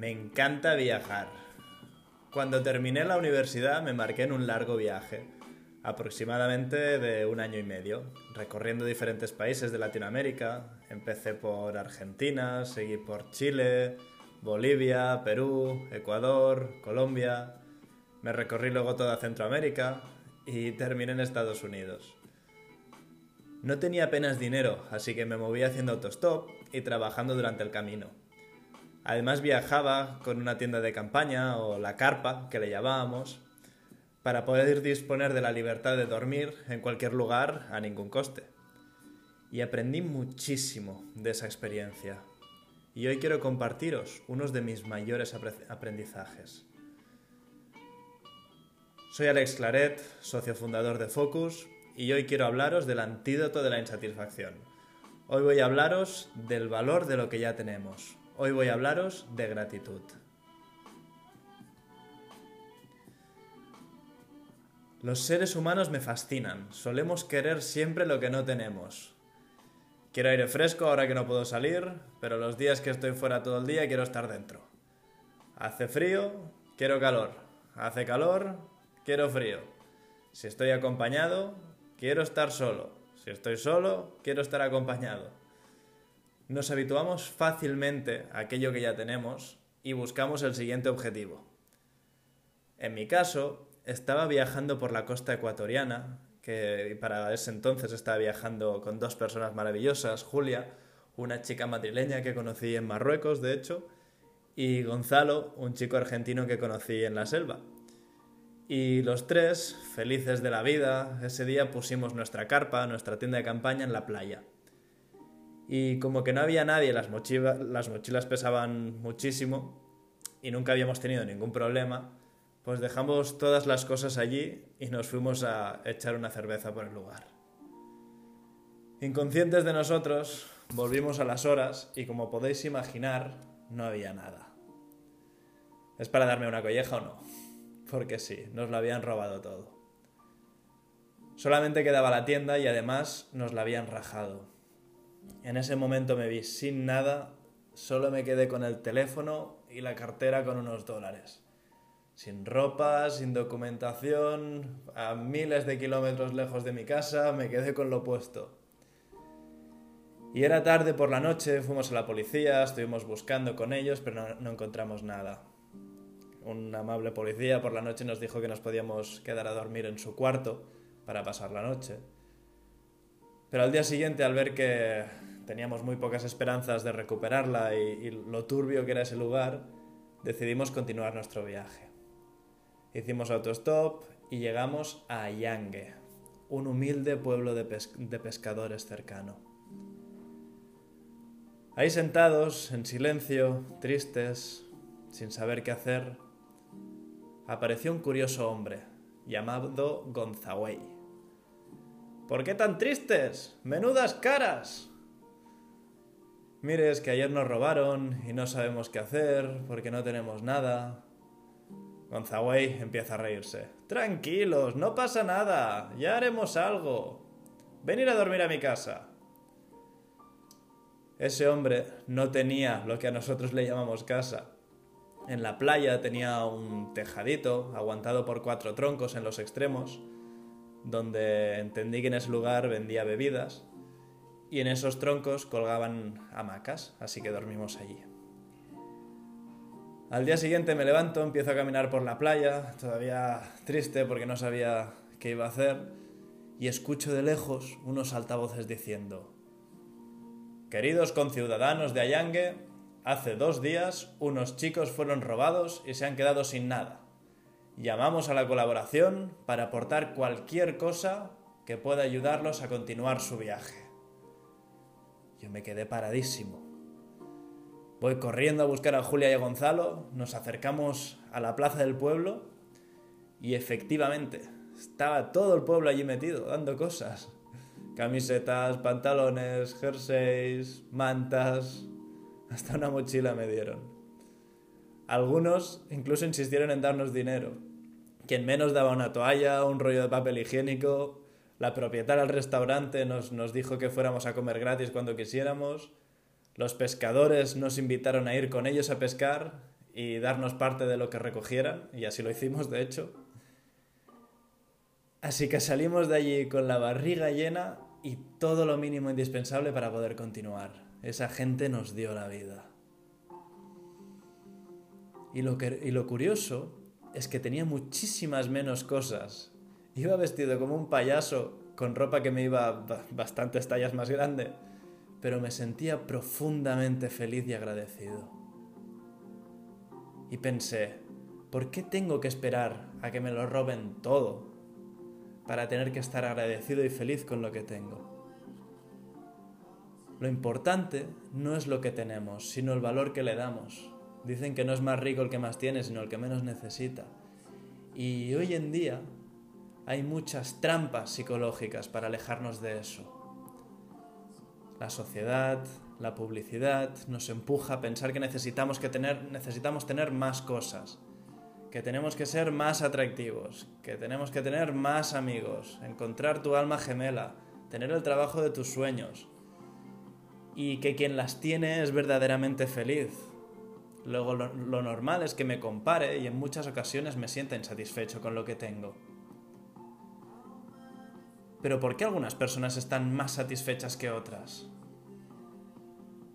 Me encanta viajar. Cuando terminé la universidad me marqué en un largo viaje, aproximadamente de un año y medio, recorriendo diferentes países de Latinoamérica. Empecé por Argentina, seguí por Chile, Bolivia, Perú, Ecuador, Colombia. Me recorrí luego toda Centroamérica y terminé en Estados Unidos. No tenía apenas dinero, así que me moví haciendo autostop y trabajando durante el camino. Además viajaba con una tienda de campaña o la carpa, que le llamábamos, para poder disponer de la libertad de dormir en cualquier lugar a ningún coste. Y aprendí muchísimo de esa experiencia. Y hoy quiero compartiros unos de mis mayores aprendizajes. Soy Alex Claret, socio fundador de Focus, y hoy quiero hablaros del antídoto de la insatisfacción. Hoy voy a hablaros del valor de lo que ya tenemos. Hoy voy a hablaros de gratitud. Los seres humanos me fascinan. Solemos querer siempre lo que no tenemos. Quiero aire fresco ahora que no puedo salir, pero los días que estoy fuera todo el día quiero estar dentro. Hace frío, quiero calor. Hace calor, quiero frío. Si estoy acompañado, quiero estar solo. Si estoy solo, quiero estar acompañado. Nos habituamos fácilmente a aquello que ya tenemos y buscamos el siguiente objetivo. En mi caso, estaba viajando por la costa ecuatoriana, que para ese entonces estaba viajando con dos personas maravillosas, Julia, una chica madrileña que conocí en Marruecos, de hecho, y Gonzalo, un chico argentino que conocí en la selva. Y los tres, felices de la vida, ese día pusimos nuestra carpa, nuestra tienda de campaña en la playa. Y como que no había nadie, las, las mochilas pesaban muchísimo y nunca habíamos tenido ningún problema, pues dejamos todas las cosas allí y nos fuimos a echar una cerveza por el lugar. Inconscientes de nosotros, volvimos a las horas y como podéis imaginar, no había nada. ¿Es para darme una colleja o no? porque sí, nos lo habían robado todo. Solamente quedaba la tienda y además nos la habían rajado. En ese momento me vi sin nada, solo me quedé con el teléfono y la cartera con unos dólares. Sin ropa, sin documentación, a miles de kilómetros lejos de mi casa, me quedé con lo puesto. Y era tarde por la noche, fuimos a la policía, estuvimos buscando con ellos, pero no, no encontramos nada un amable policía por la noche nos dijo que nos podíamos quedar a dormir en su cuarto para pasar la noche. Pero al día siguiente, al ver que teníamos muy pocas esperanzas de recuperarla y, lo turbio que era ese lugar, decidimos continuar nuestro viaje. Hicimos autostop y llegamos a Yangue, un humilde pueblo de pescadores cercano. Ahí sentados, en silencio, tristes, sin saber qué hacer, apareció un curioso hombre, llamado Gonzawey. ¿Por qué tan tristes? ¡Menudas caras! Mire, es que ayer nos robaron y no sabemos qué hacer porque no tenemos nada. Gonzawey empieza a reírse. Tranquilos, no pasa nada, ya haremos algo. Venir a dormir a mi casa. Ese hombre no tenía lo que a nosotros le llamamos casa. En la playa tenía un tejadito aguantado por cuatro troncos en los extremos, donde entendí que en ese lugar vendía bebidas y en esos troncos colgaban hamacas, así que dormimos allí. Al día siguiente me levanto, empiezo a caminar por la playa, todavía triste porque no sabía qué iba a hacer, y escucho de lejos unos altavoces diciendo, Queridos conciudadanos de Allangue, Hace dos días unos chicos fueron robados y se han quedado sin nada. Llamamos a la colaboración para aportar cualquier cosa que pueda ayudarlos a continuar su viaje. Yo me quedé paradísimo. Voy corriendo a buscar a Julia y a Gonzalo, nos acercamos a la plaza del pueblo y efectivamente estaba todo el pueblo allí metido, dando cosas. Camisetas, pantalones, jerseys, mantas, hasta una mochila me dieron. Algunos incluso insistieron en darnos dinero. Quien menos daba una toalla, un rollo de papel higiénico. La propietaria del restaurante nos, nos dijo que fuéramos a comer gratis cuando quisiéramos. Los pescadores nos invitaron a ir con ellos a pescar y darnos parte de lo que recogieran, y así lo hicimos, de hecho. Así que salimos de allí con la barriga llena y todo lo mínimo indispensable para poder continuar. Esa gente nos dio la vida. Y lo, que, y lo curioso es que tenía muchísimas menos cosas. Iba vestido como un payaso, con ropa que me iba bastantes tallas más grande, pero me sentía profundamente feliz y agradecido. Y pensé, ¿por qué tengo que esperar a que me lo roben todo para tener que estar agradecido y feliz con lo que tengo? Lo importante no es lo que tenemos, sino el valor que le damos. Dicen que no es más rico el que más tiene, sino el que menos necesita. Y hoy en día hay muchas trampas psicológicas para alejarnos de eso. La sociedad, la publicidad nos empuja a pensar que necesitamos, que tener, necesitamos tener más cosas, que tenemos que ser más atractivos, que tenemos que tener más amigos, encontrar tu alma gemela, tener el trabajo de tus sueños y que quien las tiene es verdaderamente feliz, Luego lo, normal es que me compare y en muchas ocasiones me sienta insatisfecho con lo que tengo. Pero ¿por qué algunas personas están más satisfechas que otras?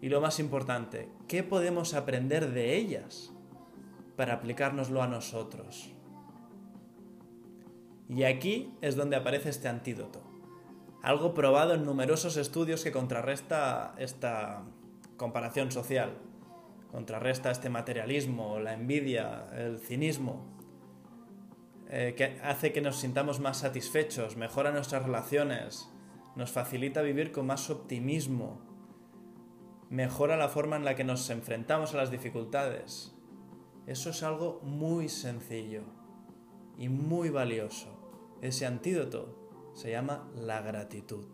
Y lo más importante, ¿qué podemos aprender de ellas para aplicárnoslo a nosotros? Y aquí es donde aparece este antídoto. Algo probado en numerosos estudios que contrarresta esta comparación social contrarresta este materialismo, la envidia, el cinismo, eh, que hace que nos sintamos más satisfechos, mejora nuestras relaciones, nos facilita vivir con más optimismo, mejora la forma en la que nos enfrentamos a las dificultades. Eso es algo muy sencillo y muy valioso. Ese antídoto se llama la gratitud.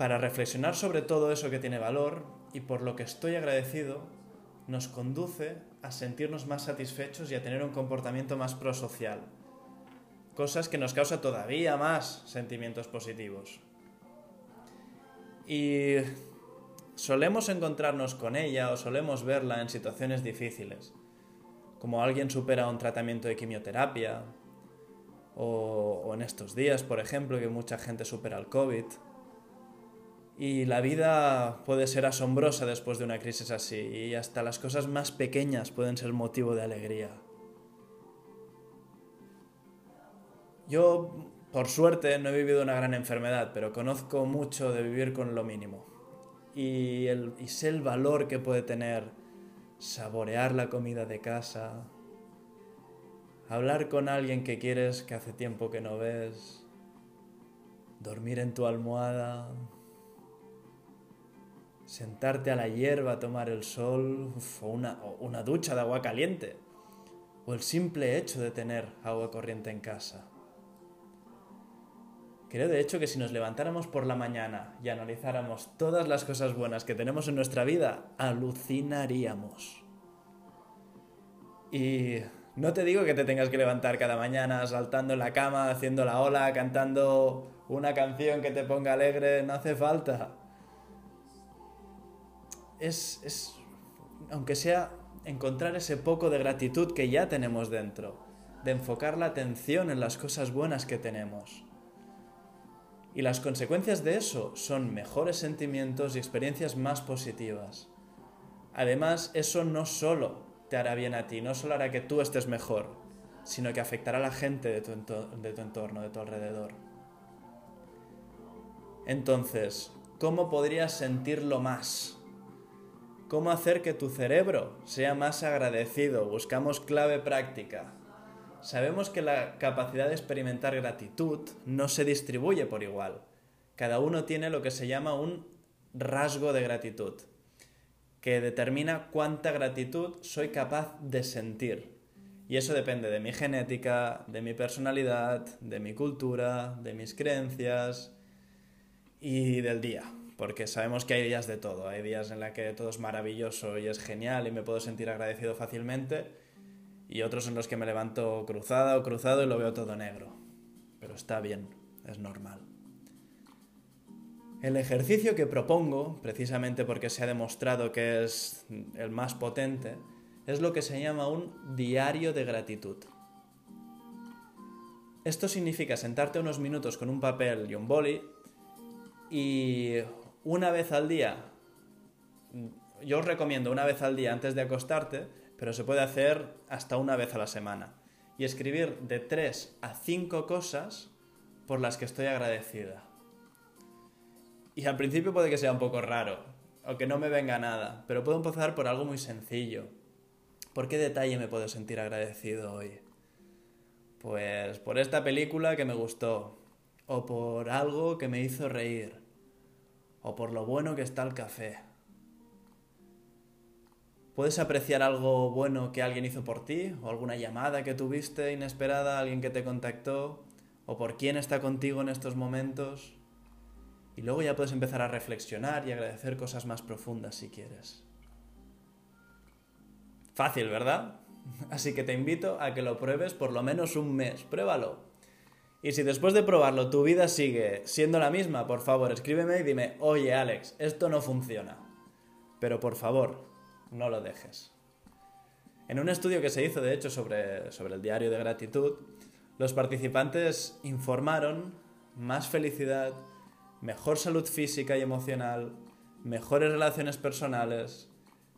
Para reflexionar sobre todo eso que tiene valor y por lo que estoy agradecido, nos conduce a sentirnos más satisfechos y a tener un comportamiento más prosocial. Cosas que nos causa todavía más sentimientos positivos. Y solemos encontrarnos con ella o solemos verla en situaciones difíciles, como alguien supera un tratamiento de quimioterapia, o, o en estos días, por ejemplo, que mucha gente supera el COVID y la vida puede ser asombrosa después de una crisis así, y hasta las cosas más pequeñas pueden ser motivo de alegría. Yo, por suerte, no he vivido una gran enfermedad, pero conozco mucho de vivir con lo mínimo. Y, y sé el valor que puede tener saborear la comida de casa, hablar con alguien que quieres que hace tiempo que no ves, dormir en tu almohada, sentarte a la hierba tomar el sol, o, una, o una ducha de agua caliente, o el simple hecho de tener agua corriente en casa. Creo de hecho que si nos levantáramos por la mañana y analizáramos todas las cosas buenas que tenemos en nuestra vida, alucinaríamos. Y no te digo que te tengas que levantar cada mañana saltando en la cama, haciendo la ola, cantando una canción que te ponga alegre, no hace falta es, aunque sea encontrar ese poco de gratitud que ya tenemos dentro, de enfocar la atención en las cosas buenas que tenemos. Y las consecuencias de eso son mejores sentimientos y experiencias más positivas. Además, eso no solo te hará bien a ti, no solo hará que tú estés mejor, sino que afectará a la gente de tu, de tu entorno, de tu alrededor. Entonces, ¿cómo podrías sentirlo más? ¿Cómo hacer que tu cerebro sea más agradecido? Buscamos clave práctica. Sabemos que la capacidad de experimentar gratitud no se distribuye por igual. Cada uno tiene lo que se llama un rasgo de gratitud, que determina cuánta gratitud soy capaz de sentir. Y eso depende de mi genética, de mi personalidad, de mi cultura, de mis creencias y del día porque sabemos que hay días de todo, hay días en los que todo es maravilloso y es genial y me puedo sentir agradecido fácilmente, y otros en los que me levanto cruzada o cruzado y lo veo todo negro. Pero está bien, es normal. El ejercicio que propongo, precisamente porque se ha demostrado que es el más potente, es lo que se llama un diario de gratitud. Esto significa sentarte unos minutos con un papel y un boli una vez al día, yo os recomiendo una vez al día antes de acostarte, pero se puede hacer hasta una vez a la semana, y escribir de tres a cinco cosas por las que estoy agradecida. Y al principio puede que sea un poco raro, o que no me venga nada, pero puedo empezar por algo muy sencillo. ¿Por qué detalle me puedo sentir agradecido hoy? Pues por esta película que me gustó, o por algo que me hizo reír, o por lo bueno que está el café. ¿Puedes apreciar algo bueno que alguien hizo por ti? ¿O alguna llamada que tuviste inesperada, alguien que te contactó? ¿O por quién está contigo en estos momentos? Y luego ya puedes empezar a reflexionar y agradecer cosas más profundas si quieres. Fácil, ¿verdad? Así que te invito a que lo pruebes por lo menos un mes. Pruébalo. Y si después de probarlo tu vida sigue siendo la misma, por favor escríbeme y dime, oye Alex, esto no funciona. Pero por favor, no lo dejes. En un estudio que se hizo, de hecho, sobre, sobre el diario de gratitud, los participantes informaron más felicidad, mejor salud física y emocional, mejores relaciones personales,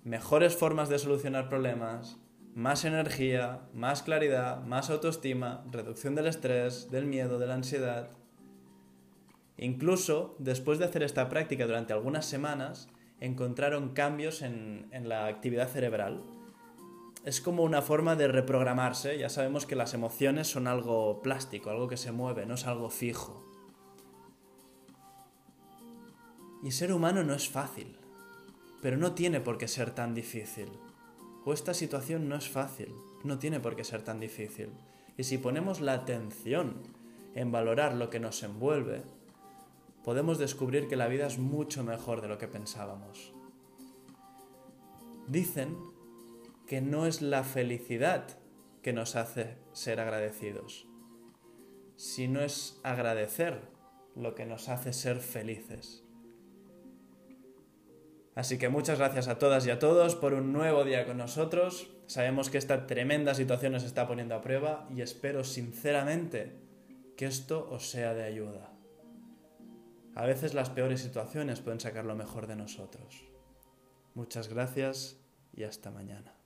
mejores formas de solucionar problemas, más energía, más claridad, más autoestima, reducción del estrés, del miedo, de la ansiedad. Incluso después de hacer esta práctica durante algunas semanas, encontraron cambios en, en la actividad cerebral. Es como una forma de reprogramarse. Ya sabemos que las emociones son algo plástico, algo que se mueve, no es algo fijo. Y ser humano no es fácil, pero no tiene por qué ser tan difícil. O esta situación no es fácil, no tiene por qué ser tan difícil. Y si ponemos la atención en valorar lo que nos envuelve, podemos descubrir que la vida es mucho mejor de lo que pensábamos. Dicen que no es la felicidad que nos hace ser agradecidos, sino es agradecer lo que nos hace ser felices. Así que muchas gracias a todas y a todos por un nuevo día con nosotros. Sabemos que esta tremenda situación nos está poniendo a prueba y espero sinceramente que esto os sea de ayuda. A veces las peores situaciones pueden sacar lo mejor de nosotros. Muchas gracias y hasta mañana.